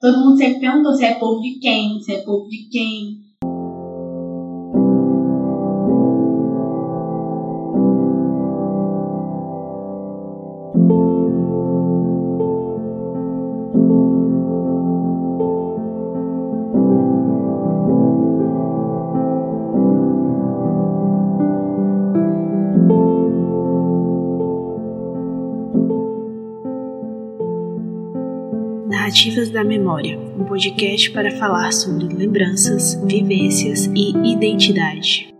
Todo mundo sempre perguntou se é povo de quem, se é povo de quem. Narrativas da Memória, um podcast para falar sobre lembranças, vivências e identidade.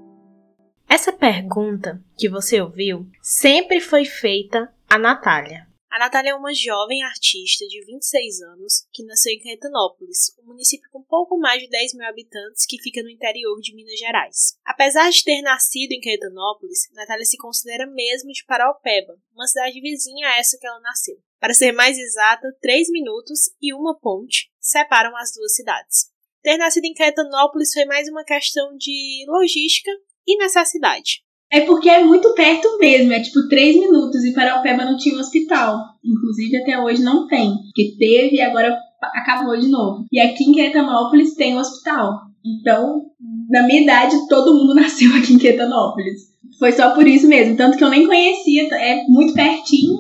Essa pergunta que você ouviu sempre foi feita a Natália. A Natália é uma jovem artista de 26 anos que nasceu em Caetanópolis, um município com pouco mais de 10 mil habitantes que fica no interior de Minas Gerais. Apesar de ter nascido em Caetanópolis, Natália se considera mesmo de Paraupeba, uma cidade vizinha a essa que ela nasceu. Para ser mais exata, três minutos e uma ponte separam as duas cidades. Ter nascido em Caetanópolis foi mais uma questão de logística e necessidade. É porque é muito perto mesmo, é tipo três minutos e Paraupeba não tinha um hospital. Inclusive até hoje não tem, porque teve e agora acabou de novo. E aqui em Quetanópolis tem um hospital. Então, na minha idade, todo mundo nasceu aqui em Quetanópolis. Foi só por isso mesmo, tanto que eu nem conhecia, é muito pertinho,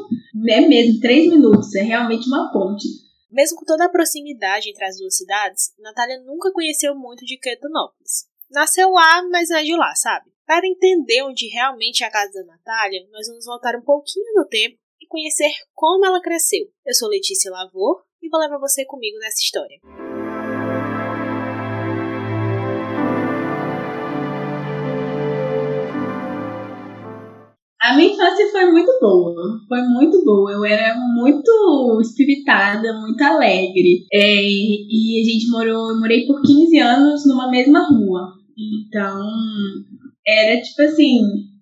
é mesmo, três minutos, é realmente uma ponte. Mesmo com toda a proximidade entre as duas cidades, Natália nunca conheceu muito de Quetanópolis. Nasceu lá, mas não é de lá, sabe? Para entender onde realmente é a casa da Natália, nós vamos voltar um pouquinho no tempo e conhecer como ela cresceu. Eu sou Letícia Lavor e vou levar você comigo nessa história. A minha infância foi muito boa, foi muito boa. Eu era muito espiritada, muito alegre. É, e a gente morou, eu morei por 15 anos numa mesma rua. Então, era tipo assim,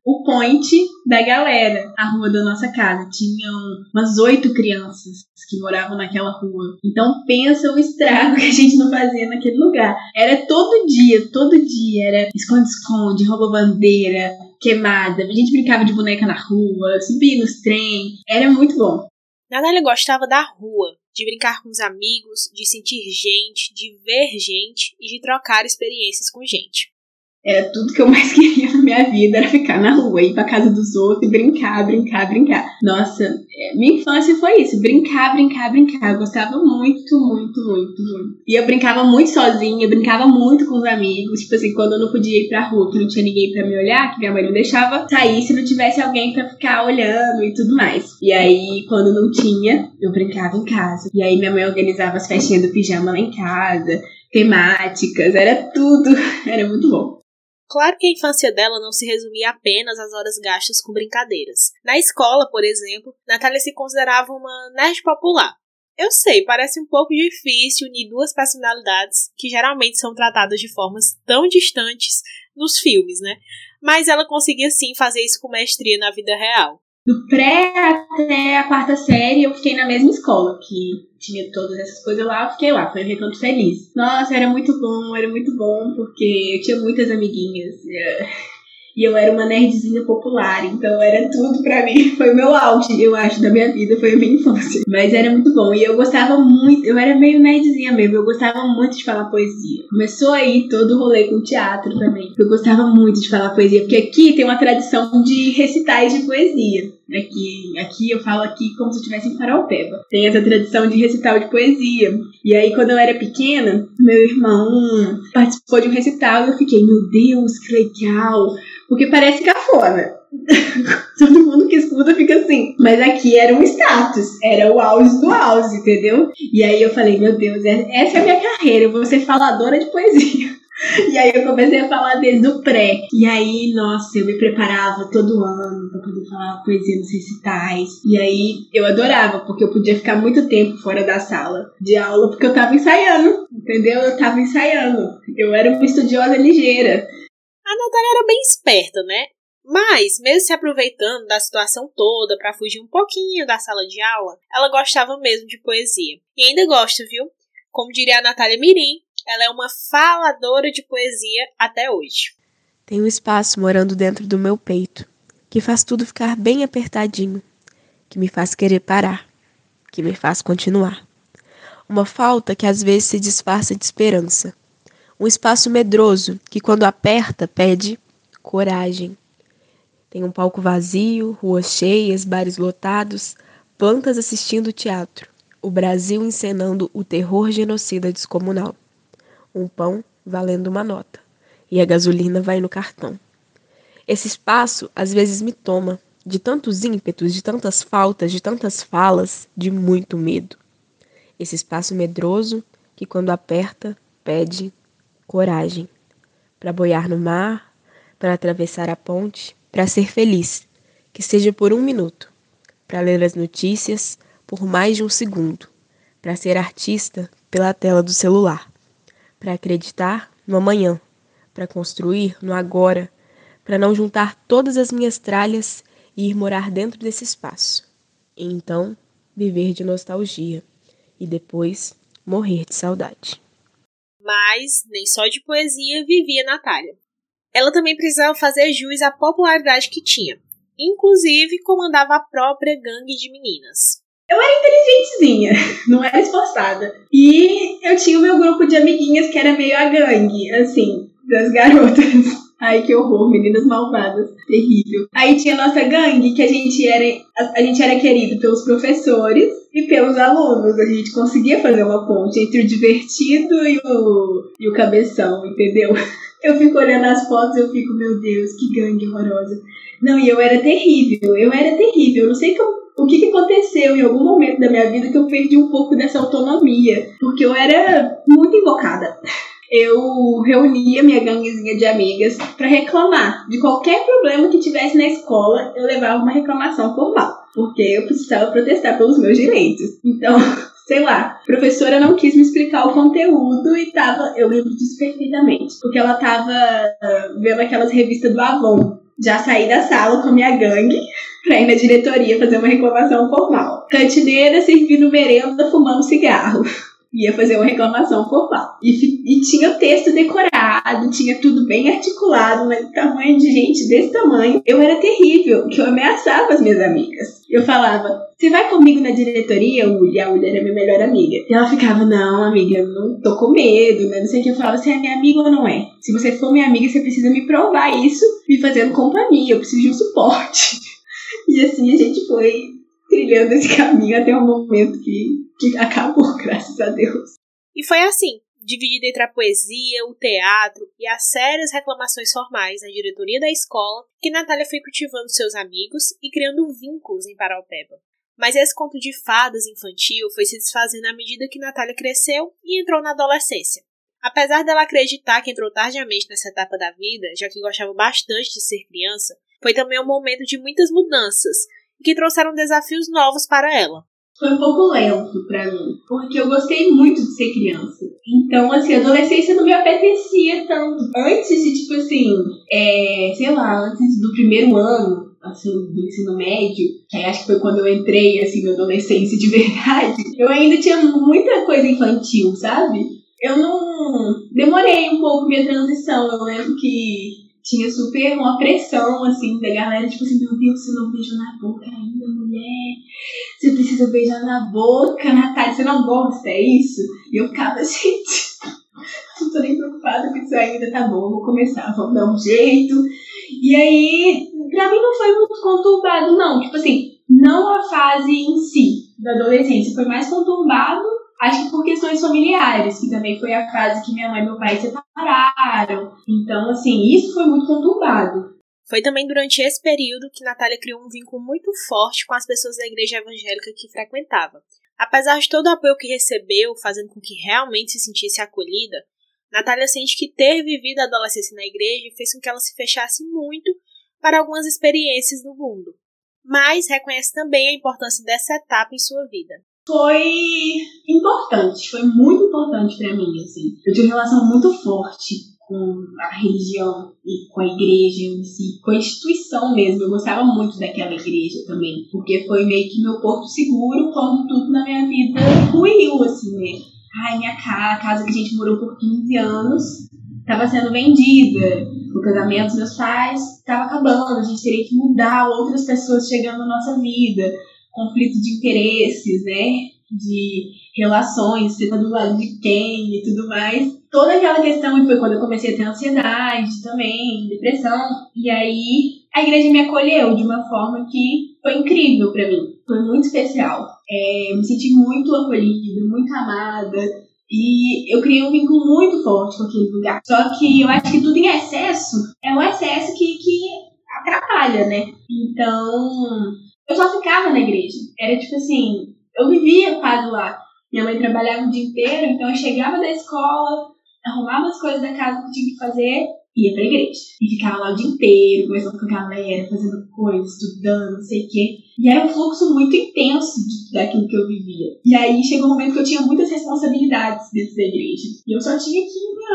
o point da galera. A rua da nossa casa tinham umas oito crianças que moravam naquela rua. Então pensa o estrago que a gente não fazia naquele lugar. Era todo dia, todo dia. Era esconde-esconde, rouba-bandeira, queimada. A gente brincava de boneca na rua, subia nos trem. Era muito bom. Natália gostava da rua, de brincar com os amigos, de sentir gente, de ver gente e de trocar experiências com gente. Era tudo que eu mais queria minha vida, era ficar na rua, ir pra casa dos outros e brincar, brincar, brincar. Nossa, é, minha infância foi isso, brincar, brincar, brincar. Eu gostava muito, muito, muito, muito. E eu brincava muito sozinha, eu brincava muito com os amigos. Tipo assim, quando eu não podia ir pra rua, que não tinha ninguém pra me olhar, que minha mãe não deixava sair se não tivesse alguém pra ficar olhando e tudo mais. E aí, quando não tinha, eu brincava em casa. E aí minha mãe organizava as festinhas do pijama lá em casa, temáticas, era tudo. Era muito bom. Claro que a infância dela não se resumia apenas às horas gastas com brincadeiras. Na escola, por exemplo, Natália se considerava uma nerd popular. Eu sei, parece um pouco difícil unir duas personalidades que geralmente são tratadas de formas tão distantes nos filmes, né? Mas ela conseguia sim fazer isso com mestria na vida real do pré até a quarta série, eu fiquei na mesma escola, que tinha todas essas coisas lá, eu fiquei lá, foi um recanto feliz. Nossa, era muito bom, era muito bom, porque eu tinha muitas amiguinhas. E eu era uma nerdzinha popular, então era tudo pra mim. Foi o meu auge, eu acho, da minha vida, foi a minha infância. Mas era muito bom. E eu gostava muito, eu era meio nerdzinha mesmo, eu gostava muito de falar poesia. Começou aí todo o rolê com teatro também. Eu gostava muito de falar poesia, porque aqui tem uma tradição de recitais de poesia. Aqui, aqui eu falo aqui como se eu estivesse em Paraupeba. Tem essa tradição de recital de poesia. E aí, quando eu era pequena, meu irmão participou de um recital e eu fiquei, meu Deus, que legal! Porque parece cafona. Todo mundo que escuta fica assim. Mas aqui era um status, era o auge do auge, entendeu? E aí eu falei, meu Deus, é, essa é a minha carreira, eu vou ser faladora de poesia. E aí eu comecei a falar desde o pré. E aí, nossa, eu me preparava todo ano pra poder falar poesia nos recitais. E aí eu adorava, porque eu podia ficar muito tempo fora da sala de aula, porque eu tava ensaiando, entendeu? Eu tava ensaiando. Eu era uma estudiosa ligeira. A Natália era bem esperta, né? Mas, mesmo se aproveitando da situação toda para fugir um pouquinho da sala de aula, ela gostava mesmo de poesia. E ainda gosta, viu? Como diria a Natália Mirim, ela é uma faladora de poesia até hoje. Tem um espaço morando dentro do meu peito, que faz tudo ficar bem apertadinho, que me faz querer parar, que me faz continuar. Uma falta que às vezes se disfarça de esperança. Um espaço medroso que, quando aperta, pede coragem. Tem um palco vazio, ruas cheias, bares lotados, plantas assistindo teatro. O Brasil encenando o terror genocida descomunal. Um pão valendo uma nota. E a gasolina vai no cartão. Esse espaço às vezes me toma, de tantos ímpetos, de tantas faltas, de tantas falas, de muito medo. Esse espaço medroso que, quando aperta, pede coragem para boiar no mar, para atravessar a ponte, para ser feliz, que seja por um minuto, para ler as notícias por mais de um segundo, para ser artista pela tela do celular, para acreditar no amanhã, para construir no agora, para não juntar todas as minhas tralhas e ir morar dentro desse espaço. E então viver de nostalgia e depois morrer de saudade. Mas nem só de poesia vivia Natália. Ela também precisava fazer jus à popularidade que tinha. Inclusive, comandava a própria gangue de meninas. Eu era inteligentezinha, não era esforçada. E eu tinha o meu grupo de amiguinhas que era meio a gangue, assim, das garotas. Ai, que horror, meninas malvadas. Terrível. Aí tinha a nossa gangue, que a gente era, a, gente era querido pelos professores e pelos alunos. A gente conseguia fazer uma ponte entre o divertido e o, e o cabeção, entendeu? Eu fico olhando as fotos eu fico, meu Deus, que gangue horrorosa. Não, e eu era terrível, eu era terrível. Eu não sei como, o que, que, aconteceu em algum momento da minha vida que eu perdi um pouco dessa autonomia. Porque eu era muito invocada eu reunia minha ganguezinha de amigas para reclamar de qualquer problema que tivesse na escola, eu levava uma reclamação formal, porque eu precisava protestar pelos meus direitos. Então, sei lá, a professora não quis me explicar o conteúdo e tava, eu lembro disso perfeitamente, porque ela tava uh, vendo aquelas revistas do Avon. Já saí da sala com a minha gangue pra ir na diretoria fazer uma reclamação formal. Cantineira servindo merenda, fumando cigarro ia fazer uma reclamação formal. E, e tinha o texto decorado, tinha tudo bem articulado, mas tamanho de gente desse tamanho. Eu era terrível, que eu ameaçava as minhas amigas. Eu falava, você vai comigo na diretoria, Uli? A Uli era minha melhor amiga. E ela ficava, não, amiga, não tô com medo, né? Não sei o que. Eu falava, você é minha amiga ou não é? Se você for minha amiga, você precisa me provar isso, me fazendo companhia, eu preciso de um suporte. E assim a gente foi trilhando esse caminho até o momento que que acabou, graças a Deus. E foi assim, dividido entre a poesia, o teatro e as sérias reclamações formais na diretoria da escola, que Natália foi cultivando seus amigos e criando vínculos em Paraupeba. Mas esse conto de fadas infantil foi se desfazendo à medida que Natália cresceu e entrou na adolescência. Apesar dela acreditar que entrou tardiamente nessa etapa da vida, já que gostava bastante de ser criança, foi também um momento de muitas mudanças, que trouxeram desafios novos para ela foi um pouco lento para mim, porque eu gostei muito de ser criança. Então, assim, a adolescência não me apetecia tanto. Antes de, tipo assim, é, sei lá, antes do primeiro ano, assim, do ensino médio, que aí acho que foi quando eu entrei, assim, na adolescência de verdade, eu ainda tinha muita coisa infantil, sabe? Eu não... Demorei um pouco minha transição. Eu lembro que tinha super uma pressão, assim, da galera, tipo assim, meu Deus, você não beijou na boca ainda, mulher. Você precisa beijar na boca, Natália, você não gosta, é isso? E eu ficava, gente, não tô nem preocupada com isso ainda, tá bom, vou começar, vamos dar um jeito. E aí, pra mim não foi muito conturbado, não. Tipo assim, não a fase em si da adolescência, foi mais conturbado Acho que por questões familiares, que também foi a fase que minha mãe e meu pai separaram. Então, assim, isso foi muito conturbado. Foi também durante esse período que Natália criou um vínculo muito forte com as pessoas da igreja evangélica que frequentava. Apesar de todo o apoio que recebeu, fazendo com que realmente se sentisse acolhida, Natália sente que ter vivido a adolescência na igreja fez com que ela se fechasse muito para algumas experiências no mundo. Mas reconhece também a importância dessa etapa em sua vida foi importante, foi muito importante para mim, assim. Eu tinha uma relação muito forte com a religião e com a igreja em si, com a instituição mesmo. Eu gostava muito daquela igreja também, porque foi meio que meu porto seguro quando tudo na minha vida ruiu, assim, né? Ai, minha casa, a casa que a gente morou por 15 anos, estava sendo vendida. O casamento dos meus pais estava acabando, a gente teria que mudar, outras pessoas chegando na nossa vida conflito de interesses, né? de relações, você tá do lado de quem e tudo mais. Toda aquela questão, e foi quando eu comecei a ter ansiedade também, depressão, e aí a igreja me acolheu de uma forma que foi incrível para mim, foi muito especial. É, me senti muito acolhida, muito amada, e eu criei um vínculo muito forte com aquele lugar. Só que eu acho que tudo em excesso é um excesso que, que atrapalha, né? Então, eu só ficava na igreja. Era tipo assim, eu vivia quase lá. Minha mãe trabalhava o dia inteiro, então eu chegava da escola, arrumava as coisas da casa que tinha que fazer, ia pra igreja. E ficava lá o dia inteiro, conversando com a galera, fazendo coisas, estudando, não sei o quê. E era um fluxo muito intenso de, daquilo que eu vivia. E aí chegou um momento que eu tinha muitas responsabilidades dentro da igreja. E eu só tinha 15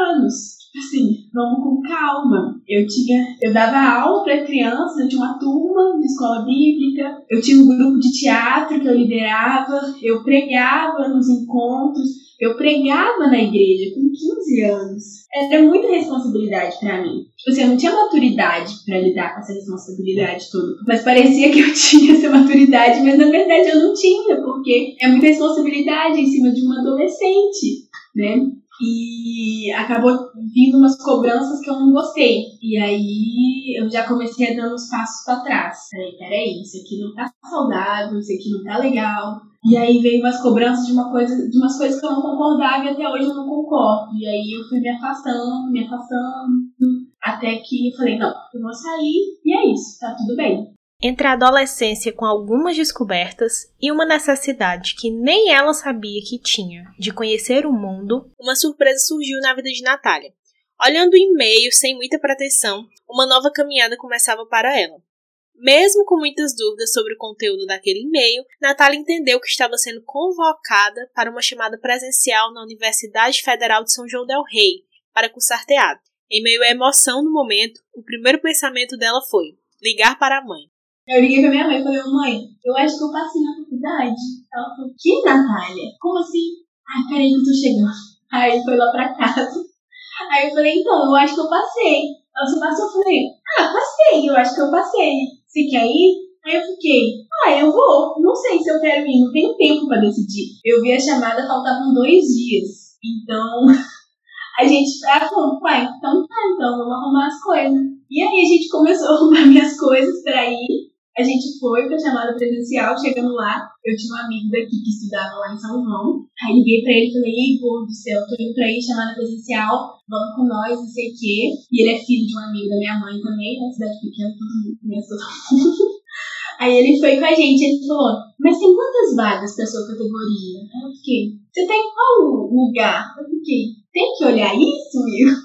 anos assim, vamos com calma. Eu tinha, eu dava aula para crianças, eu tinha uma turma de escola bíblica, eu tinha um grupo de teatro que eu liderava, eu pregava nos encontros, eu pregava na igreja com 15 anos. Era muita responsabilidade para mim. Tipo assim, eu não tinha maturidade para lidar com essa responsabilidade toda. Mas parecia que eu tinha essa maturidade, mas na verdade eu não tinha, porque é muita responsabilidade em cima de uma adolescente, né? E acabou vindo umas cobranças que eu não gostei. E aí eu já comecei a dar uns passos para trás. Peraí, peraí, isso aqui não tá saudável, isso aqui não tá legal. E aí veio umas cobranças de uma coisa, de umas coisas que eu não concordava e até hoje eu não concordo. E aí eu fui me afastando, me afastando, até que eu falei, não, eu vou sair e é isso, tá tudo bem entre a adolescência com algumas descobertas e uma necessidade que nem ela sabia que tinha de conhecer o mundo, uma surpresa surgiu na vida de Natália. Olhando o e-mail sem muita pretensão, uma nova caminhada começava para ela. Mesmo com muitas dúvidas sobre o conteúdo daquele e-mail, Natália entendeu que estava sendo convocada para uma chamada presencial na Universidade Federal de São João del Rei para cursar teatro. Em meio à emoção no momento, o primeiro pensamento dela foi ligar para a mãe. Eu liguei pra minha mãe e falei, mãe, eu acho que eu passei na faculdade. Ela falou, que Natália? Como assim? Ai, peraí que eu tô chegando. Aí foi lá pra casa. Aí eu falei, então, eu acho que eu passei. Ela só passou, eu falei, ah, passei, eu acho que eu passei. Você quer ir? Aí eu fiquei, ah, eu vou. Não sei se eu quero ir, não tenho tempo pra decidir. Eu vi a chamada, faltavam dois dias. Então, a gente, falou, pai, então tá, então vamos arrumar as coisas. E aí a gente começou a arrumar minhas coisas pra ir. A gente foi pra chamada presencial, chegando lá, eu tinha um amigo daqui que estudava lá em São João. Aí liguei pra ele e falei, Igor do céu, tô indo pra ir, chamada presencial, vamos com nós, não sei o quê. E ele é filho de um amigo da minha mãe também, na cidade pequena, todo mundo conhece todo mundo. Aí ele foi com a gente, ele falou, mas tem quantas vagas pra sua categoria? Aí eu fiquei, você tá em qual lugar? Eu fiquei, tem que olhar isso, Igor?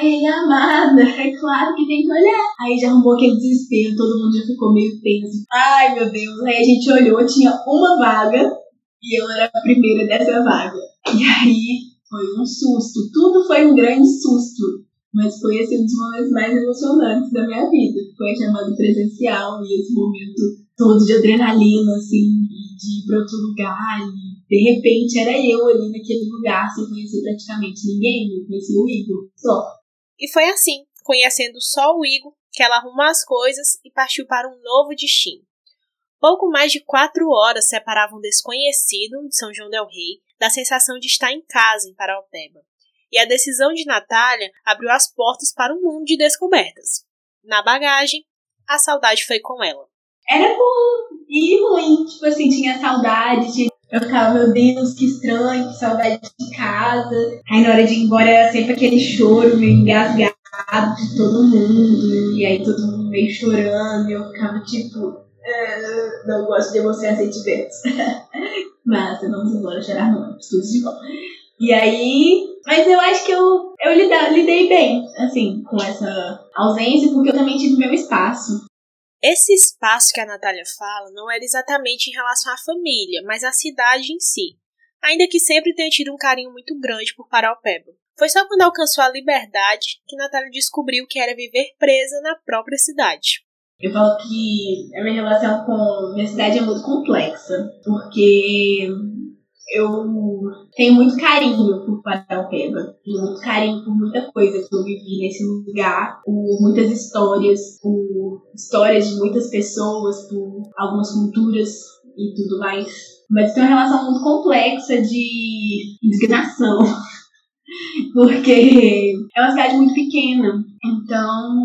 Aí ele, amada, é claro que tem que olhar. Aí já arrumou aquele desespero, todo mundo já ficou meio tenso. Ai, meu Deus. Aí a gente olhou, tinha uma vaga e eu era a primeira dessa vaga. E aí foi um susto. Tudo foi um grande susto. Mas foi assim, um dos momentos mais emocionantes da minha vida. Foi a chamada presencial e esse momento todo de adrenalina, assim, de ir pra outro lugar. E de repente era eu ali naquele lugar, sem conhecer praticamente ninguém, não conhecia o Igor, só. E foi assim, conhecendo só o Igor, que ela arrumou as coisas e partiu para um novo destino. Pouco mais de quatro horas separavam um desconhecido de São João del Rei da sensação de estar em casa em Paraupeba. E a decisão de Natália abriu as portas para um mundo de descobertas. Na bagagem, a saudade foi com ela. Era bom e ruim. Tipo assim, tinha saudade, tinha eu ficava, meu Deus, que estranho, que saudade de casa. Aí na hora de ir embora era sempre aquele choro meio engasgado de todo mundo. E aí todo mundo meio chorando. E eu ficava tipo, ah, não gosto de emocionar sentimentos. Mas vamos embora chorar não, tudo de bom. E aí, mas eu acho que eu, eu lidei bem, assim, com essa ausência, porque eu também tive meu espaço. Esse espaço que a Natália fala não era exatamente em relação à família, mas à cidade em si, ainda que sempre tenha tido um carinho muito grande por Paraupeba. Foi só quando alcançou a liberdade que Natália descobriu que era viver presa na própria cidade. Eu falo que a minha relação com minha cidade é muito complexa, porque eu tenho muito carinho por Paraupeba, tenho muito carinho por muita coisa que eu vivi nesse lugar, por muitas histórias, por histórias de muitas pessoas, por algumas culturas e tudo mais. Mas tem uma relação muito complexa de indignação. Porque é uma cidade muito pequena. Então,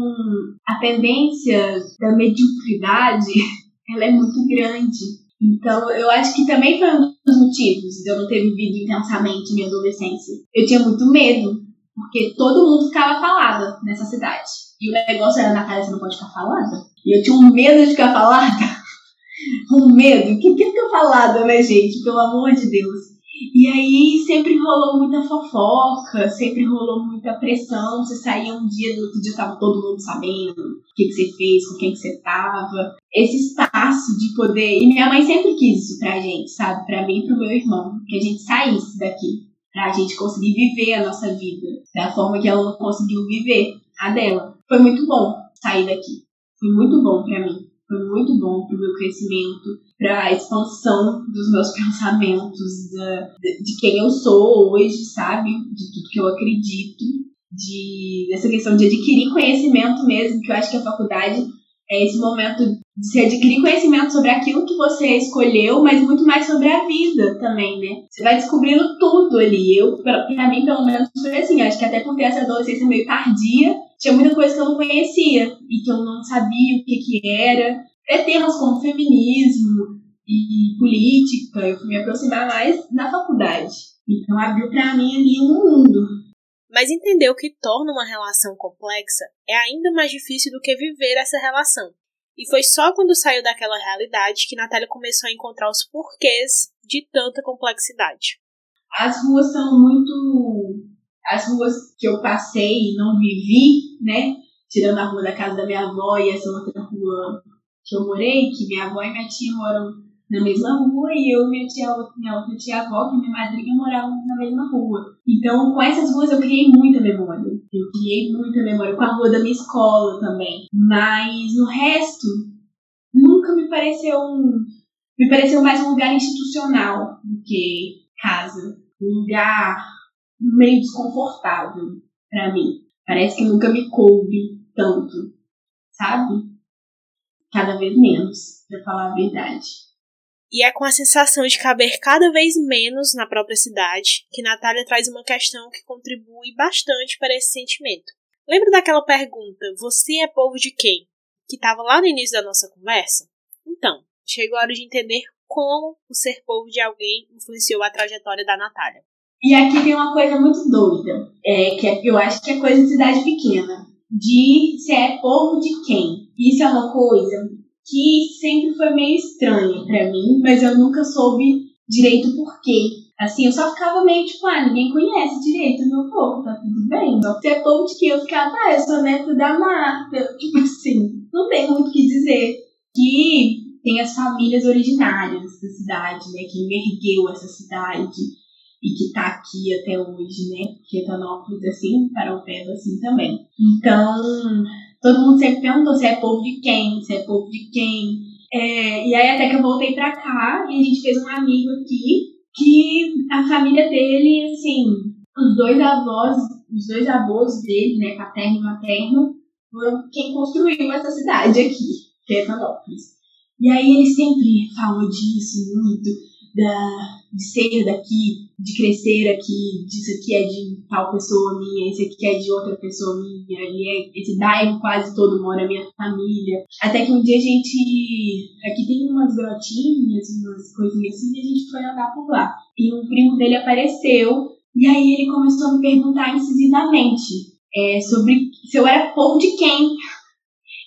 a tendência da mediocridade ela é muito grande. Então, eu acho que também foi um dos motivos de eu não ter vivido intensamente minha adolescência. Eu tinha muito medo, porque todo mundo ficava falada nessa cidade. E o negócio era, Natália, você não pode ficar falada? E eu tinha um medo de ficar falada. um medo. Quem quer ficar falada, né, gente? Pelo amor de Deus. E aí sempre rolou muita fofoca, sempre rolou muita pressão. Você saía um dia, no outro dia tava todo mundo sabendo o que, que você fez, com quem que você tava. Esse espaço de poder. E minha mãe sempre quis isso pra gente, sabe? Pra mim e pro meu irmão. Que a gente saísse daqui. Pra gente conseguir viver a nossa vida da forma que ela não conseguiu viver a dela. Foi muito bom sair daqui. Foi muito bom pra mim. Foi muito bom pro meu crescimento, para a expansão dos meus pensamentos, da, de quem eu sou hoje, sabe? De tudo que eu acredito, de dessa questão de adquirir conhecimento mesmo, que eu acho que a faculdade é esse momento de se adquirir conhecimento sobre aquilo que você escolheu, mas muito mais sobre a vida também, né? Você vai descobrindo tudo ali. Eu, pra mim, pelo menos, foi assim. Acho que até por ter essa adolescência meio tardia, tinha muita coisa que eu não conhecia e que eu não sabia o que que era. É temas como feminismo e política, eu fui me aproximar mais na faculdade. Então abriu para mim ali um mundo. Mas entender o que torna uma relação complexa é ainda mais difícil do que viver essa relação. E foi só quando saiu daquela realidade que Natália começou a encontrar os porquês de tanta complexidade. As ruas são muito. As ruas que eu passei e não vivi, né? Tirando a rua da casa da minha avó e essa outra rua que eu morei, que minha avó e minha tia moram na mesma rua e eu e minha tia, minha outra tia avó, que minha madrinha, moravam na mesma rua. Então, com essas ruas eu criei muita memória. Eu criei muita memória com a rua da minha escola também. Mas no resto, nunca me pareceu um. Me pareceu mais um lugar institucional do que casa. Um lugar meio desconfortável para mim. Parece que nunca me coube tanto, sabe? cada vez menos, para falar a verdade. E é com a sensação de caber cada vez menos na própria cidade que Natália traz uma questão que contribui bastante para esse sentimento. Lembra daquela pergunta: Você é povo de quem? que estava lá no início da nossa conversa? Então, chegou a hora de entender como o ser povo de alguém influenciou a trajetória da Natália. E aqui tem uma coisa muito doida, é, que é, eu acho que é coisa de cidade pequena de se é povo de quem. Isso é uma coisa que sempre foi meio estranha para mim, mas eu nunca soube direito por quê. Assim, eu só ficava meio tipo, ah, ninguém conhece direito o meu povo, tá tudo bem. Então, se é povo de quem eu ficava, ah, eu sou neto da Marta. Tipo assim, não tem muito o que dizer. Que tem as famílias originárias da cidade, né? Quem ergueu essa cidade e que está aqui até hoje, né? Etanópolis assim, Paraupeba assim também. Então, todo mundo sempre perguntou se é povo de quem, se é povo de quem. É, e aí até que eu voltei pra cá e a gente fez um amigo aqui que a família dele, assim, os dois avós, os dois avós dele, né, paterno e materno, foram quem construiu essa cidade aqui, que é. E aí ele sempre falou disso muito, da, de ser daqui, de crescer aqui, disso aqui é de tal pessoa minha, esse aqui é de outra pessoa minha, e é, esse bairro quase todo mora minha família. Até que um dia a gente. Aqui tem umas grotinhas, umas coisinhas assim, e a gente foi andar por lá. E um primo dele apareceu, e aí ele começou a me perguntar incisivamente é, sobre se eu era povo de quem.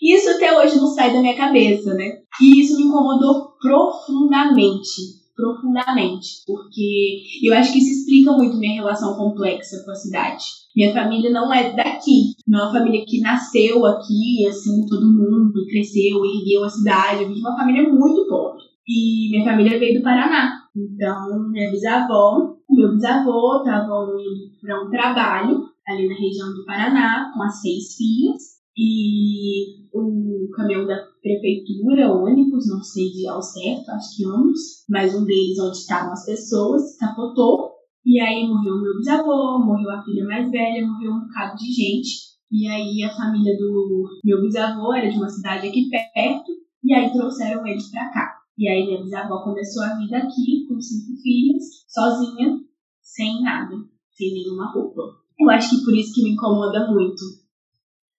Isso até hoje não sai da minha cabeça, né? E isso me incomodou profundamente profundamente, porque eu acho que isso explica muito minha relação complexa com a cidade. Minha família não é daqui, não é uma família que nasceu aqui, assim, todo mundo cresceu, ergueu a cidade. Eu vim de uma família muito pobre. E minha família veio do Paraná. Então, minha bisavó, meu bisavô estavam indo para um trabalho ali na região do Paraná com as seis filhas e o caminhão da prefeitura, ônibus, não sei de ao certo, acho que ônibus, mas um deles onde estavam as pessoas, capotou, e aí morreu meu bisavô, morreu a filha mais velha, morreu um bocado de gente. E aí a família do meu bisavô era de uma cidade aqui perto, e aí trouxeram eles pra cá. E aí minha bisavó começou a vida aqui com cinco filhos, sozinha, sem nada, sem nenhuma roupa. Eu acho que por isso que me incomoda muito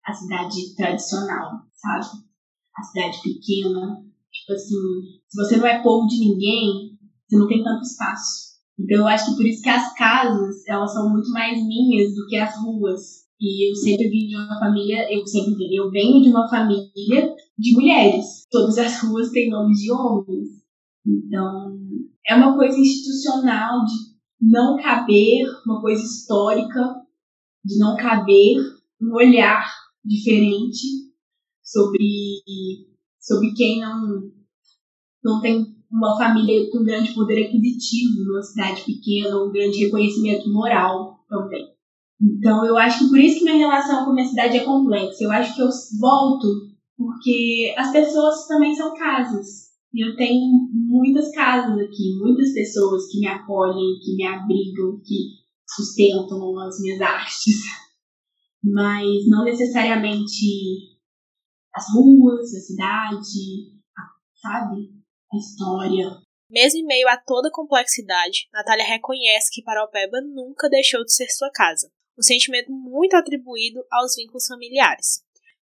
a cidade tradicional, sabe? A cidade pequena. Tipo assim, se você não é povo de ninguém, você não tem tanto espaço. Então eu acho que por isso que as casas, elas são muito mais minhas do que as ruas. E eu sempre vim de uma família, eu sempre vim, eu venho de uma família de mulheres. Todas as ruas têm nomes de homens. Então, é uma coisa institucional de não caber, uma coisa histórica de não caber um olhar diferente sobre, sobre quem não, não tem uma família com grande poder aquisitivo, numa cidade pequena, um grande reconhecimento moral também. Então, eu acho que por isso que minha relação com a minha cidade é complexa. Eu acho que eu volto porque as pessoas também são casas. E eu tenho muitas casas aqui, muitas pessoas que me acolhem, que me abrigam, que sustentam as minhas artes. Mas não necessariamente as ruas, a cidade, sabe? A história. Mesmo em meio a toda a complexidade, Natália reconhece que Paraupeba nunca deixou de ser sua casa um sentimento muito atribuído aos vínculos familiares.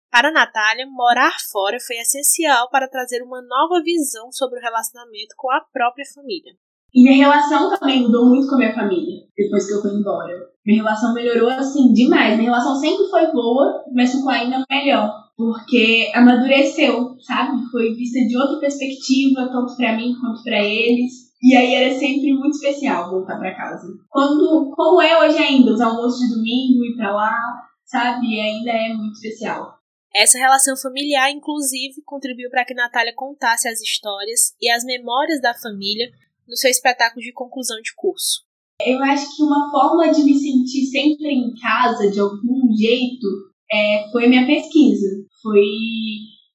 Para Natália, morar fora foi essencial para trazer uma nova visão sobre o relacionamento com a própria família. E minha relação também mudou muito com a minha família, depois que eu fui embora. Minha relação melhorou, assim, demais. Minha relação sempre foi boa, mas ficou ainda melhor. Porque amadureceu, sabe? Foi vista de outra perspectiva, tanto para mim quanto para eles. E aí era sempre muito especial voltar para casa. Quando, como é hoje ainda, os almoços de domingo, ir pra lá, sabe? Ainda é muito especial. Essa relação familiar, inclusive, contribuiu para que Natália contasse as histórias e as memórias da família no seu espetáculo de conclusão de curso. Eu acho que uma forma de me sentir sempre em casa, de algum jeito, é, foi minha pesquisa. Foi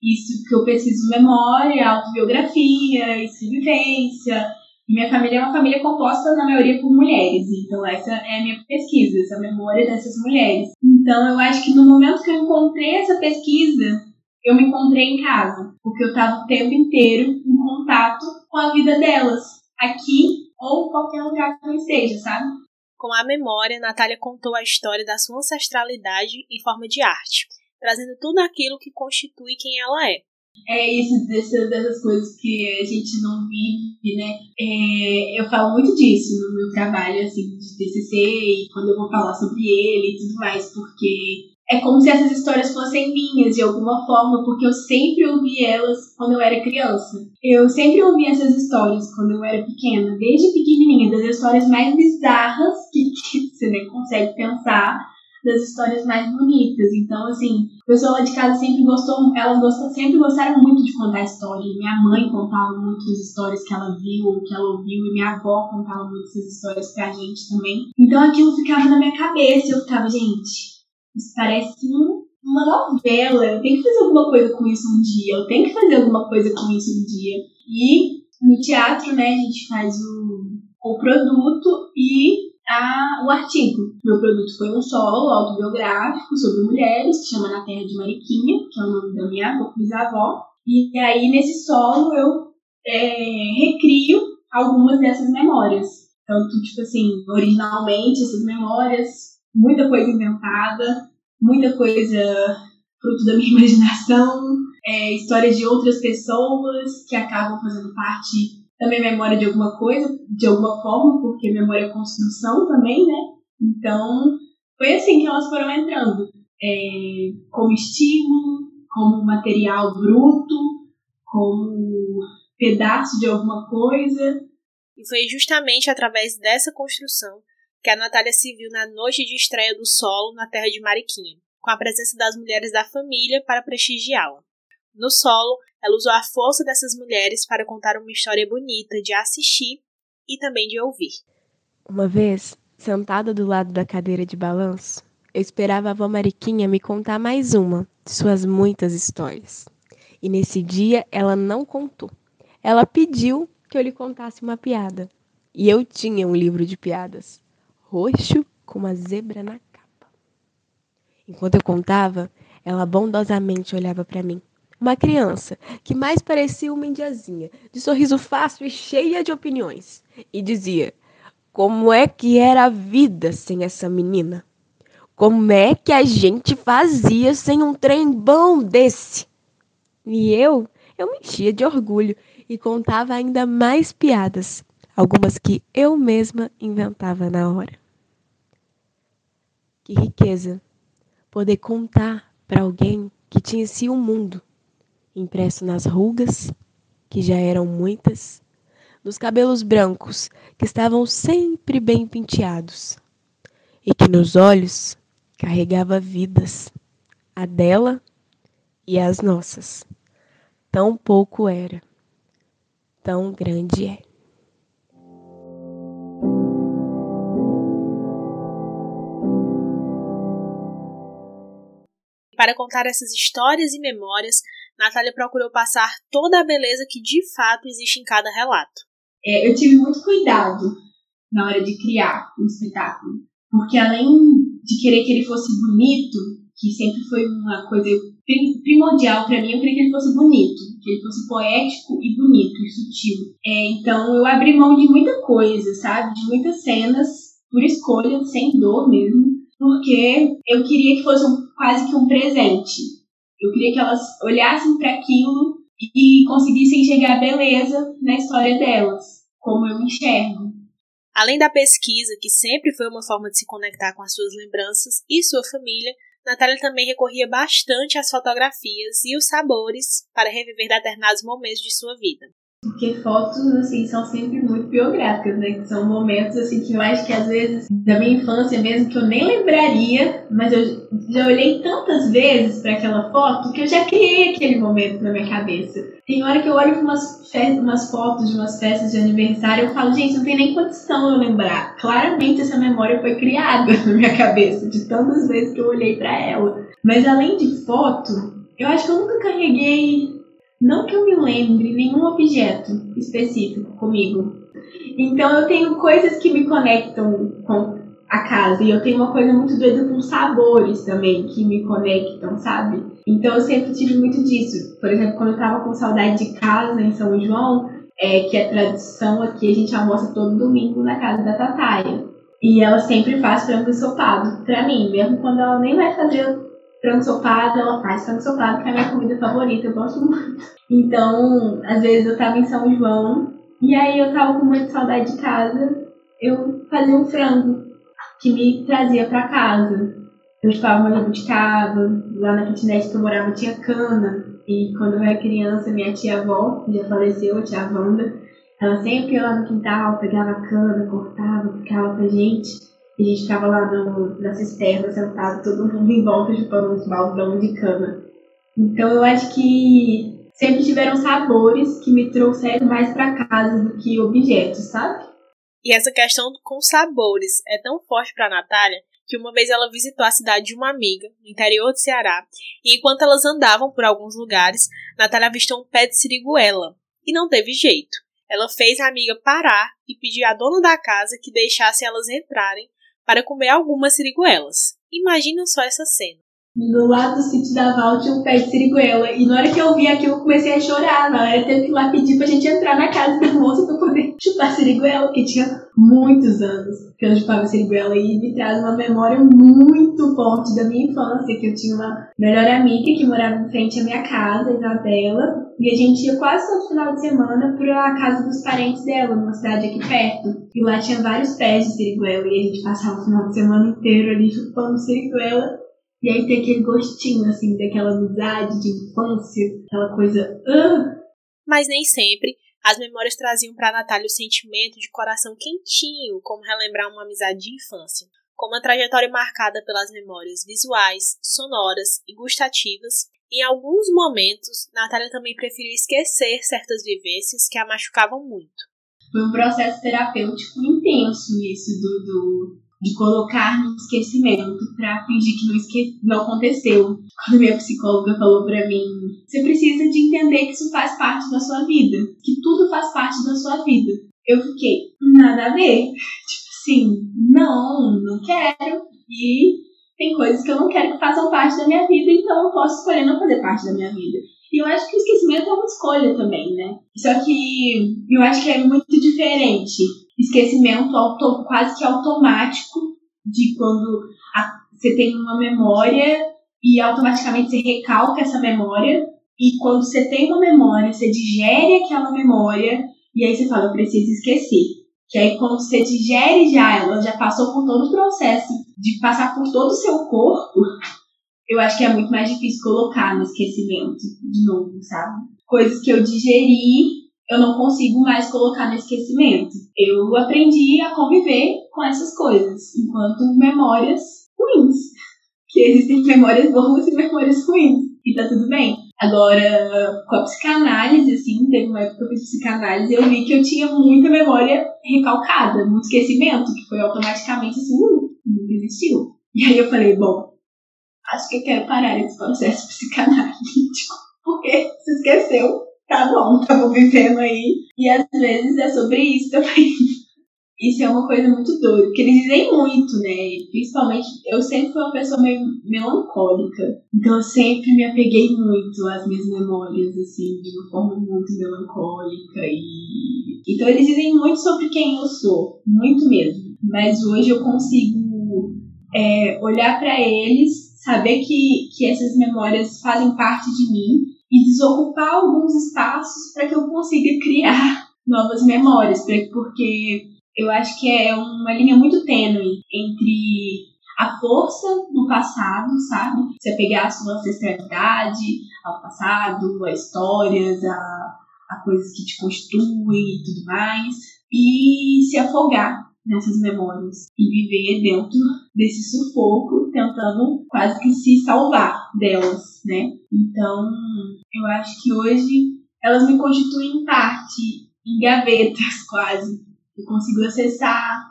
isso que eu pesquiso memória, autobiografia, vivência. E minha família é uma família composta, na maioria, por mulheres. Então, essa é a minha pesquisa, essa memória dessas mulheres. Então, eu acho que no momento que eu encontrei essa pesquisa, eu me encontrei em casa. Porque eu estava o tempo inteiro em contato com a vida delas, aqui ou qualquer lugar que eu esteja, sabe? Com a memória, Natália contou a história da sua ancestralidade em forma de arte, trazendo tudo aquilo que constitui quem ela é é isso, dessas, dessas coisas que a gente não vive, né? É, eu falo muito disso no meu trabalho, assim, de TCC e quando eu vou falar sobre ele e tudo mais, porque é como se essas histórias fossem minhas de alguma forma, porque eu sempre ouvi elas quando eu era criança. Eu sempre ouvi essas histórias quando eu era pequena, desde pequenininha, das histórias mais bizarras que, que você nem consegue pensar das histórias mais bonitas. Então, assim, o pessoal lá de casa sempre gostou, elas gostam, sempre gostaram muito de contar história. Minha mãe contava muitas histórias que ela viu ou que ela ouviu, e minha avó contava muitas histórias pra gente também. Então aquilo ficava na minha cabeça eu ficava, gente, isso parece uma novela. Eu tenho que fazer alguma coisa com isso um dia. Eu tenho que fazer alguma coisa com isso um dia. E no teatro, né, a gente faz o, o produto e a, o artigo. Meu produto foi um solo autobiográfico sobre mulheres, que chama Na Terra de Mariquinha, que é o nome da minha bisavó. E aí, nesse solo, eu é, recrio algumas dessas memórias. Tanto, tipo assim, originalmente, essas memórias, muita coisa inventada, muita coisa fruto da minha imaginação, é, histórias de outras pessoas que acabam fazendo parte também memória de alguma coisa, de alguma forma, porque memória é construção também, né? Então, foi assim que elas foram entrando. É, como estímulo, como material bruto, como pedaço de alguma coisa. E foi justamente através dessa construção que a Natália se viu na noite de estreia do solo na terra de Mariquinha, com a presença das mulheres da família para prestigiá-la. No solo, ela usou a força dessas mulheres para contar uma história bonita de assistir e também de ouvir. Uma vez, sentada do lado da cadeira de balanço, eu esperava a avó Mariquinha me contar mais uma de suas muitas histórias. E nesse dia ela não contou. Ela pediu que eu lhe contasse uma piada. E eu tinha um livro de piadas, roxo com uma zebra na capa. Enquanto eu contava, ela bondosamente olhava para mim Uma criança que mais parecia uma indiazinha, de sorriso fácil e cheia de opiniões. E dizia: Como é que era a vida sem essa menina? Como é que a gente fazia sem um trem bom desse? E eu, eu me enchia de orgulho e contava ainda mais piadas, algumas que eu mesma inventava na hora. Que riqueza poder contar para alguém que tinha se um mundo impresso nas rugas, que já eram muitas, nos cabelos brancos, que estavam sempre bem penteados, e que nos olhos carregava vidas, a dela e as nossas. Tão pouco era, tão grande é. Para contar essas histórias e memórias, Natália procurou passar toda a beleza que de fato existe em cada relato. É, eu tive muito cuidado na hora de criar um espetáculo, porque além de querer que ele fosse bonito, que sempre foi uma coisa primordial para mim, eu queria que ele fosse bonito, que ele fosse poético e bonito e sutil. É, então eu abri mão de muita coisa, sabe? De muitas cenas por escolha, sem dor mesmo, porque eu queria que fosse um, quase que um presente. Eu queria que elas olhassem para aquilo e conseguissem enxergar beleza na história delas, como eu enxergo. Além da pesquisa, que sempre foi uma forma de se conectar com as suas lembranças e sua família, Natália também recorria bastante às fotografias e os sabores para reviver determinados momentos de sua vida. Porque fotos, assim, são sempre muito biográficas, né? Que são momentos, assim, que eu acho que às vezes da minha infância mesmo, que eu nem lembraria, mas eu já olhei tantas vezes para aquela foto que eu já criei aquele momento na minha cabeça. Tem hora que eu olho para umas, umas fotos de umas festas de aniversário eu falo, gente, não tem nem condição eu lembrar. Claramente essa memória foi criada na minha cabeça, de tantas vezes que eu olhei para ela. Mas além de foto, eu acho que eu nunca carreguei não que eu me lembre nenhum objeto específico comigo. Então eu tenho coisas que me conectam com a casa. E eu tenho uma coisa muito doida com sabores também, que me conectam, sabe? Então eu sempre tive muito disso. Por exemplo, quando eu tava com saudade de casa em São João, é, que é tradição aqui, a gente almoça todo domingo na casa da Tataia. E ela sempre faz frango ensopado pra mim, mesmo quando ela nem vai fazer frango ensopado, ela faz frango ensopado, que é a minha comida favorita, eu gosto muito. Então, às vezes eu tava em São João, e aí eu tava com muita saudade de casa, eu fazia um frango que me trazia para casa. Eu estava uma jabuticaba, lá na kitnet que eu morava tinha cana, e quando eu era criança, minha tia-avó, que já faleceu, a tia Wanda, ela sempre ia lá no quintal, pegava cana, cortava, ficava pra gente, a gente ficava lá no, na cisterna, sentado, todo mundo em volta, chupando uns baldão de cana. Então eu acho que sempre tiveram sabores que me trouxeram mais para casa do que objetos, sabe? E essa questão com sabores é tão forte para Natália que uma vez ela visitou a cidade de uma amiga, no interior do Ceará, e enquanto elas andavam por alguns lugares, Natália avistou um pé de siriguela. E não teve jeito. Ela fez a amiga parar e pediu à dona da casa que deixasse elas entrarem para comer algumas siriguelas. Imagina só essa cena do lado do sítio da Val tinha um pé de siriguela. E na hora que eu vi aquilo, eu comecei a chorar. Na hora teve que ir lá pedir pra gente entrar na casa da moça pra poder chupar siriguela, porque tinha muitos anos que eu chupava siriguela. E me traz uma memória muito forte da minha infância, que eu tinha uma melhor amiga que morava em frente à minha casa, Isabela. E a gente ia quase todo final de semana pra casa dos parentes dela, numa cidade aqui perto. E lá tinha vários pés de siriguela. E a gente passava o final de semana inteiro ali chupando siriguela. E aí tem aquele gostinho, assim, daquela amizade de infância, aquela coisa. Uh! Mas nem sempre as memórias traziam para Natália o sentimento de coração quentinho, como relembrar uma amizade de infância. Com uma trajetória marcada pelas memórias visuais, sonoras e gustativas, em alguns momentos, Natália também preferiu esquecer certas vivências que a machucavam muito. Foi um processo terapêutico intenso isso do, do de colocar no esquecimento para fingir que não, esque... não aconteceu. Quando minha psicóloga falou para mim, você precisa de entender que isso faz parte da sua vida, que tudo faz parte da sua vida. Eu fiquei, nada a ver. Tipo assim, não, não quero. E tem coisas que eu não quero que façam parte da minha vida, então eu posso escolher não fazer parte da minha vida. E eu acho que o esquecimento é uma escolha também, né? Só que eu acho que é muito diferente. Esquecimento auto, quase que automático de quando a, você tem uma memória e automaticamente você recalca essa memória. E quando você tem uma memória, você digere aquela memória e aí você fala, eu preciso esquecer. Que aí quando você digere já, ela já passou por todo o processo de passar por todo o seu corpo, eu acho que é muito mais difícil colocar no esquecimento de novo, sabe? Coisas que eu digeri, eu não consigo mais colocar no esquecimento. Eu aprendi a conviver com essas coisas, enquanto memórias ruins. Que existem memórias boas e memórias ruins. E tá tudo bem. Agora, com a psicanálise, assim, teve uma época que eu fiz psicanálise eu vi que eu tinha muita memória recalcada, muito esquecimento, que foi automaticamente assim, uh, não existiu. E aí eu falei, bom, acho que eu quero parar esse processo psicanalítico, porque se esqueceu, tá bom, tava vivendo aí. E às vezes é sobre isso também. Isso é uma coisa muito doida, porque eles dizem muito, né? Principalmente, eu sempre fui uma pessoa meio melancólica. Então eu sempre me apeguei muito às minhas memórias, assim, de uma forma muito melancólica. E... Então eles dizem muito sobre quem eu sou, muito mesmo. Mas hoje eu consigo é, olhar para eles, saber que, que essas memórias fazem parte de mim e desocupar alguns espaços para que eu consiga criar novas memórias, porque eu acho que é uma linha muito tênue entre a força do passado, sabe? Você pegar a sua ancestralidade ao passado, a histórias, a, a coisas que te constituem e tudo mais, e se afogar nessas memórias e viver dentro desse sufoco, tentando quase que se salvar delas, né? Então, eu acho que hoje elas me constituem parte, em gavetas quase, eu consigo acessar,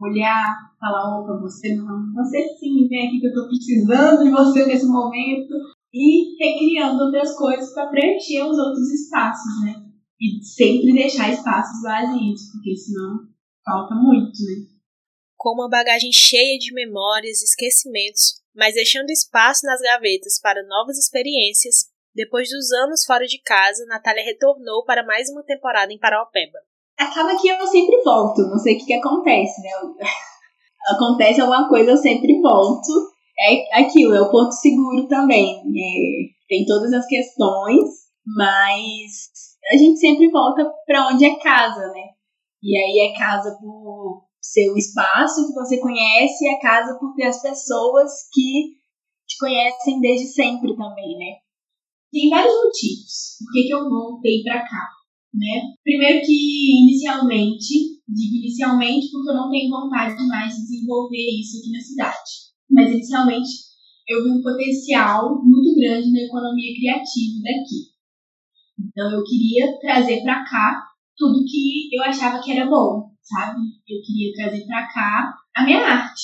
olhar, falar, opa, você não, você sim, vem aqui que eu tô precisando de você nesse momento. E recriando outras coisas para preencher os outros espaços, né? E sempre deixar espaços vazios, porque senão falta muito, né? Com uma bagagem cheia de memórias e esquecimentos, mas deixando espaço nas gavetas para novas experiências, depois dos anos fora de casa, Natália retornou para mais uma temporada em Paraopeba acaba que eu sempre volto, não sei o que, que acontece, né? acontece alguma coisa, eu sempre volto. É aquilo, é o porto seguro também. É, tem todas as questões, mas a gente sempre volta para onde é casa, né? E aí é casa por ser o espaço que você conhece, e é casa por ter as pessoas que te conhecem desde sempre também, né? Tem vários motivos por que, que eu voltei para cá né? Primeiro que inicialmente, digo inicialmente porque eu não tenho vontade mais de desenvolver isso aqui na cidade, mas inicialmente eu vi um potencial muito grande na economia criativa daqui. Então eu queria trazer para cá tudo que eu achava que era bom, sabe? Eu queria trazer para cá a minha arte,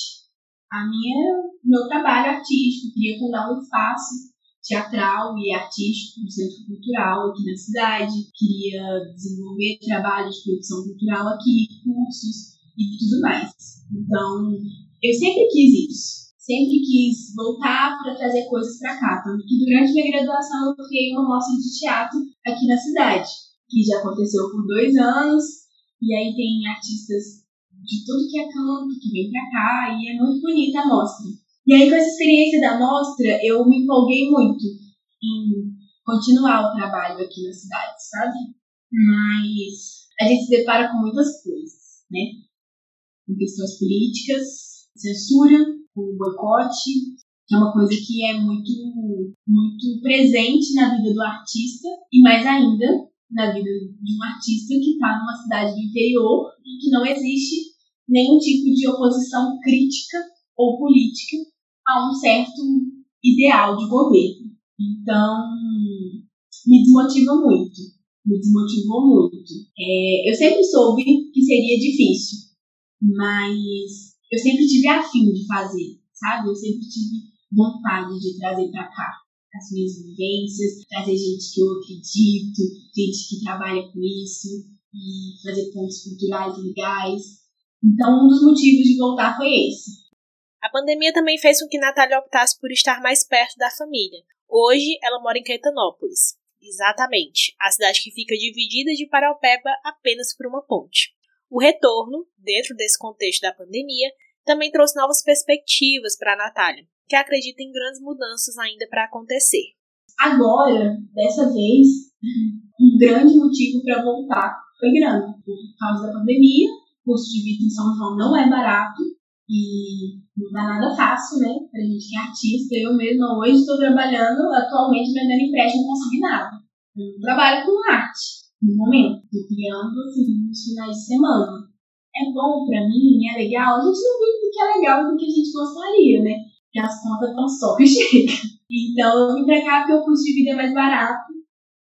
a minha meu trabalho artístico, queria fundar um espaço teatral e artístico no Centro Cultural aqui na cidade, queria desenvolver trabalho de produção cultural aqui, cursos e tudo mais. Então, eu sempre quis isso. Sempre quis voltar para trazer coisas para cá. Tanto que durante minha graduação eu criei uma mostra de teatro aqui na cidade, que já aconteceu por dois anos. E aí tem artistas de tudo que é canto que vem para cá e é muito bonita a mostra. E aí, com essa experiência da mostra, eu me empolguei muito em continuar o trabalho aqui na cidade, sabe? Mas a gente se depara com muitas coisas, né? Com questões políticas, censura, com boicote, que é uma coisa que é muito, muito presente na vida do artista e mais ainda na vida de um artista que está numa cidade do interior e que não existe nenhum tipo de oposição crítica ou política a um certo ideal de governo. Então, me desmotiva muito. Me desmotivou muito. É, eu sempre soube que seria difícil, mas eu sempre tive afim de fazer, sabe? Eu sempre tive vontade de trazer para cá as minhas vivências, trazer gente que eu acredito, gente que trabalha com isso e fazer pontos culturais legais. Então, um dos motivos de voltar foi esse. A pandemia também fez com que Natália optasse por estar mais perto da família. Hoje, ela mora em Caetanópolis. Exatamente, a cidade que fica dividida de Paraupeba apenas por uma ponte. O retorno, dentro desse contexto da pandemia, também trouxe novas perspectivas para Natália, que acredita em grandes mudanças ainda para acontecer. Agora, dessa vez, um grande motivo para voltar foi grana. Por causa da pandemia, o custo de vida em São João não é barato e não dá nada fácil, né? Pra gente que é artista. Eu mesma hoje estou trabalhando atualmente vendendo empréstimo consignado. Eu trabalho com arte no momento. Estou criando assim, nos finais de semana. É bom pra mim, é legal. A gente não vive do que é legal do que a gente gostaria, né? Porque as contas estão só chega. Então eu vim pra cá porque o custo de vida é mais barato.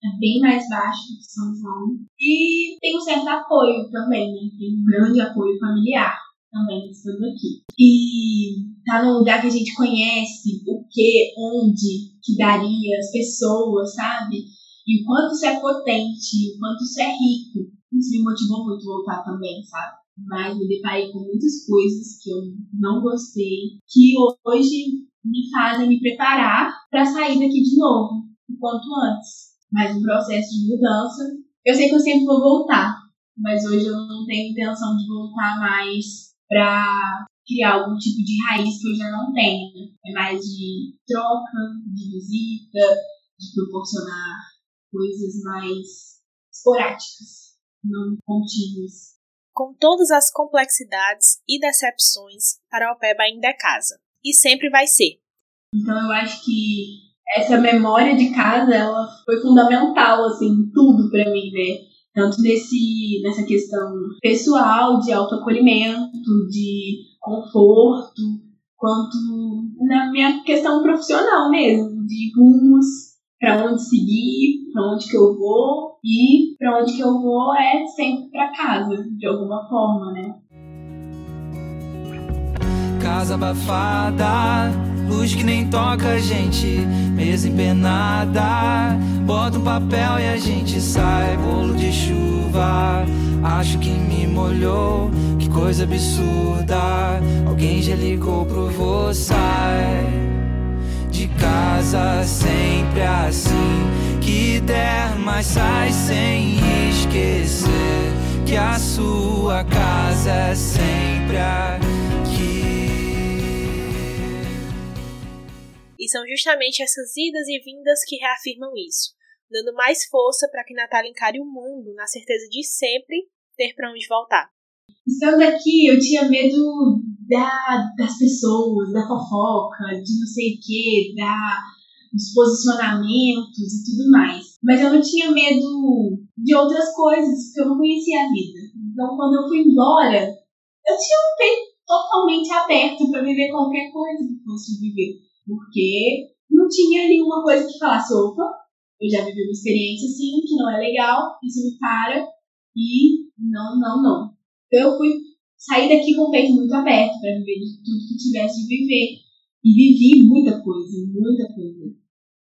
É bem mais baixo do que São João. E tem um certo apoio também, né? Tem um grande apoio familiar também estando aqui. E tá num lugar que a gente conhece o que, onde, que daria, as pessoas, sabe? E o quanto isso é potente, o quanto isso é rico. Isso me motivou muito voltar também, sabe? Mas me deparei com muitas coisas que eu não gostei, que hoje me fazem me preparar para sair daqui de novo, o quanto antes. Mas o processo de mudança, eu sei que eu sempre vou voltar, mas hoje eu não tenho intenção de voltar mais para criar algum tipo de raiz que eu já não tenho. É mais de troca, de visita, de proporcionar coisas mais esporádicas, não contínuas. Com todas as complexidades e decepções, Paraupeba ainda é casa. E sempre vai ser. Então eu acho que essa memória de casa, ela foi fundamental, assim, tudo para mim, né? Tanto nesse, nessa questão pessoal, de autoacolhimento, de conforto, quanto na minha questão profissional mesmo, de rumos, para onde seguir, para onde que eu vou e para onde que eu vou é sempre para casa, de alguma forma, né? Casa abafada Luz que nem toca a gente, mesa empenada. Bota um papel e a gente sai, bolo de chuva. Acho que me molhou, que coisa absurda. Alguém já ligou pro você. De casa sempre assim, que der, mas sai sem esquecer que a sua casa é sempre aqui. E são justamente essas idas e vindas que reafirmam isso, dando mais força para que Natália encare o mundo na certeza de sempre ter para onde voltar. Estando aqui, eu tinha medo da, das pessoas, da fofoca, de não sei o quê, da, dos posicionamentos e tudo mais. Mas eu não tinha medo de outras coisas, porque eu não conhecia a vida. Então, quando eu fui embora, eu tinha um peito totalmente aberto para viver qualquer coisa que fosse viver. Porque não tinha ali uma coisa que falasse, opa, eu já vivi uma experiência assim, que não é legal, isso me para, e não, não, não. Então eu fui sair daqui com o peito muito aberto para viver de tudo que tivesse de viver. E vivi muita coisa, muita coisa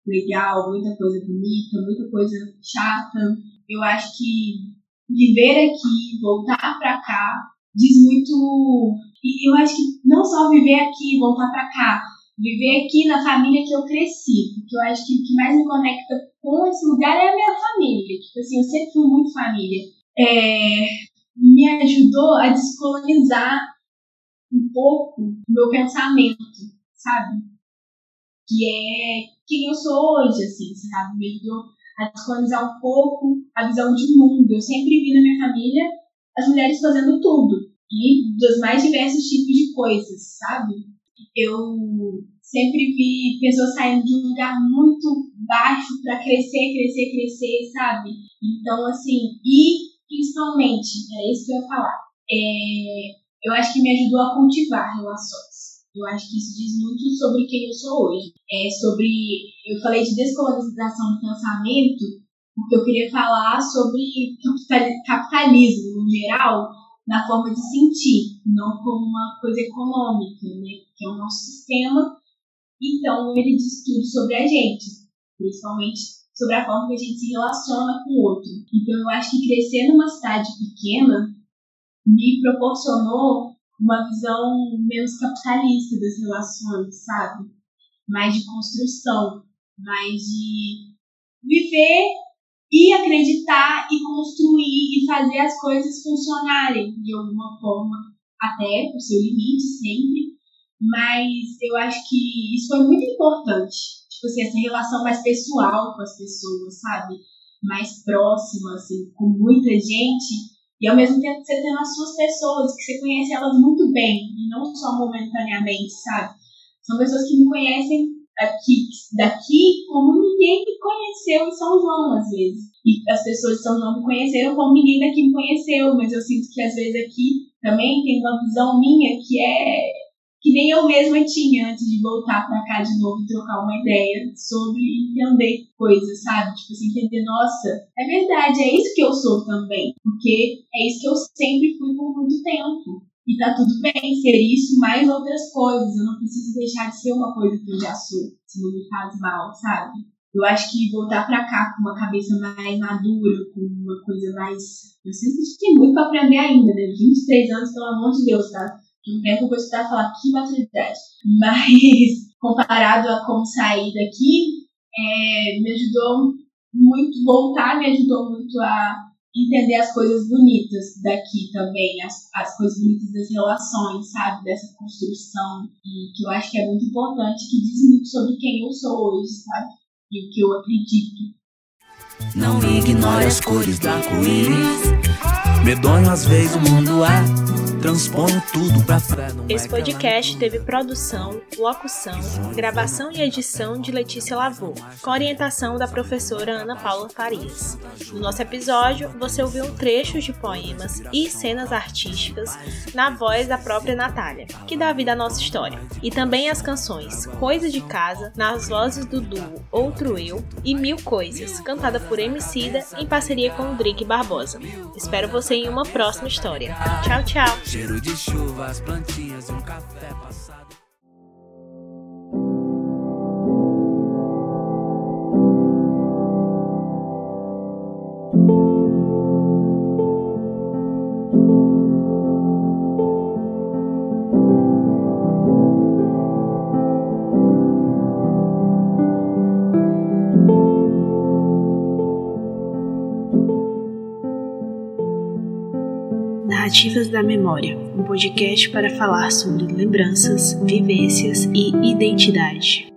legal, muita coisa bonita, muita coisa chata. Eu acho que viver aqui, voltar para cá, diz muito. E eu acho que não só viver aqui, voltar para cá, viver aqui na família que eu cresci, porque eu acho que o que mais me conecta com esse lugar é a minha família. Tipo assim, eu sempre fui muito família. É, me ajudou a descolonizar um pouco o meu pensamento, sabe? Que é quem eu sou hoje, assim, sabe? Me ajudou a descolonizar um pouco a visão de mundo. Eu sempre vi na minha família as mulheres fazendo tudo. E dos mais diversos tipos de coisas, sabe? Eu sempre vi pessoas saindo de um lugar muito baixo para crescer, crescer, crescer, sabe? Então, assim, e principalmente, era isso que eu ia falar, é, eu acho que me ajudou a cultivar relações. Eu acho que isso diz muito sobre quem eu sou hoje. É sobre, eu falei de descolonização do pensamento, porque eu queria falar sobre capitalismo no geral, na forma de sentir, não como uma coisa econômica, né? Que é o nosso sistema. Então, ele diz tudo sobre a gente, principalmente sobre a forma que a gente se relaciona com o outro. Então, eu acho que crescer numa cidade pequena me proporcionou uma visão menos capitalista das relações, sabe? Mais de construção, mais de viver e acreditar e construir fazer as coisas funcionarem de alguma forma, até o seu limite sempre. Mas eu acho que isso foi muito importante. Tipo assim, essa relação mais pessoal com as pessoas, sabe? Mais próxima, assim, com muita gente. E ao mesmo tempo você tendo as suas pessoas, que você conhece elas muito bem, e não só momentaneamente, sabe? São pessoas que me conhecem daqui, daqui como ninguém me conheceu em São João, às vezes. E as pessoas de São João me conheceram como ninguém daqui me conheceu, mas eu sinto que às vezes aqui também tem uma visão minha que é que nem eu mesma tinha antes de voltar para cá de novo e trocar uma ideia sobre entender coisas, sabe? Tipo assim, entender, nossa, é verdade, é isso que eu sou também. Porque é isso que eu sempre fui por muito tempo. E tá tudo bem ser isso mais outras coisas. Eu não preciso deixar de ser uma coisa que eu já sou, se não me faz mal, sabe? Eu acho que voltar pra cá com uma cabeça mais madura, com uma coisa mais. Eu sinto que tem muito pra aprender ainda, né? 23 anos, pelo amor de Deus, tá? Um tempo eu vou estudar falar que maturidade. Mas, comparado a como sair daqui, é, me ajudou muito, voltar me ajudou muito a entender as coisas bonitas daqui também, as, as coisas bonitas das relações, sabe? Dessa construção, e que eu acho que é muito importante, que diz muito sobre quem eu sou hoje, sabe? E que eu acredito. Não ignore as cores da arco-íris, medonho às vezes o mundo é transponho tudo pra fé. Esse podcast teve produção, locução, gravação e edição de Letícia Lavô, com orientação da professora Ana Paula Farias. No nosso episódio, você ouviu trechos de poemas e cenas artísticas na voz da própria Natália, que dá vida à nossa história. E também as canções Coisa de Casa, nas vozes do duo Outro Eu e Mil Coisas, cantada por Emicida em parceria com o Drick Barbosa. Espero você em uma próxima história. Tchau, tchau! Cheiro de chuva, as plantinhas e um café passado. Narrativas da Memória, um podcast para falar sobre lembranças, vivências e identidade.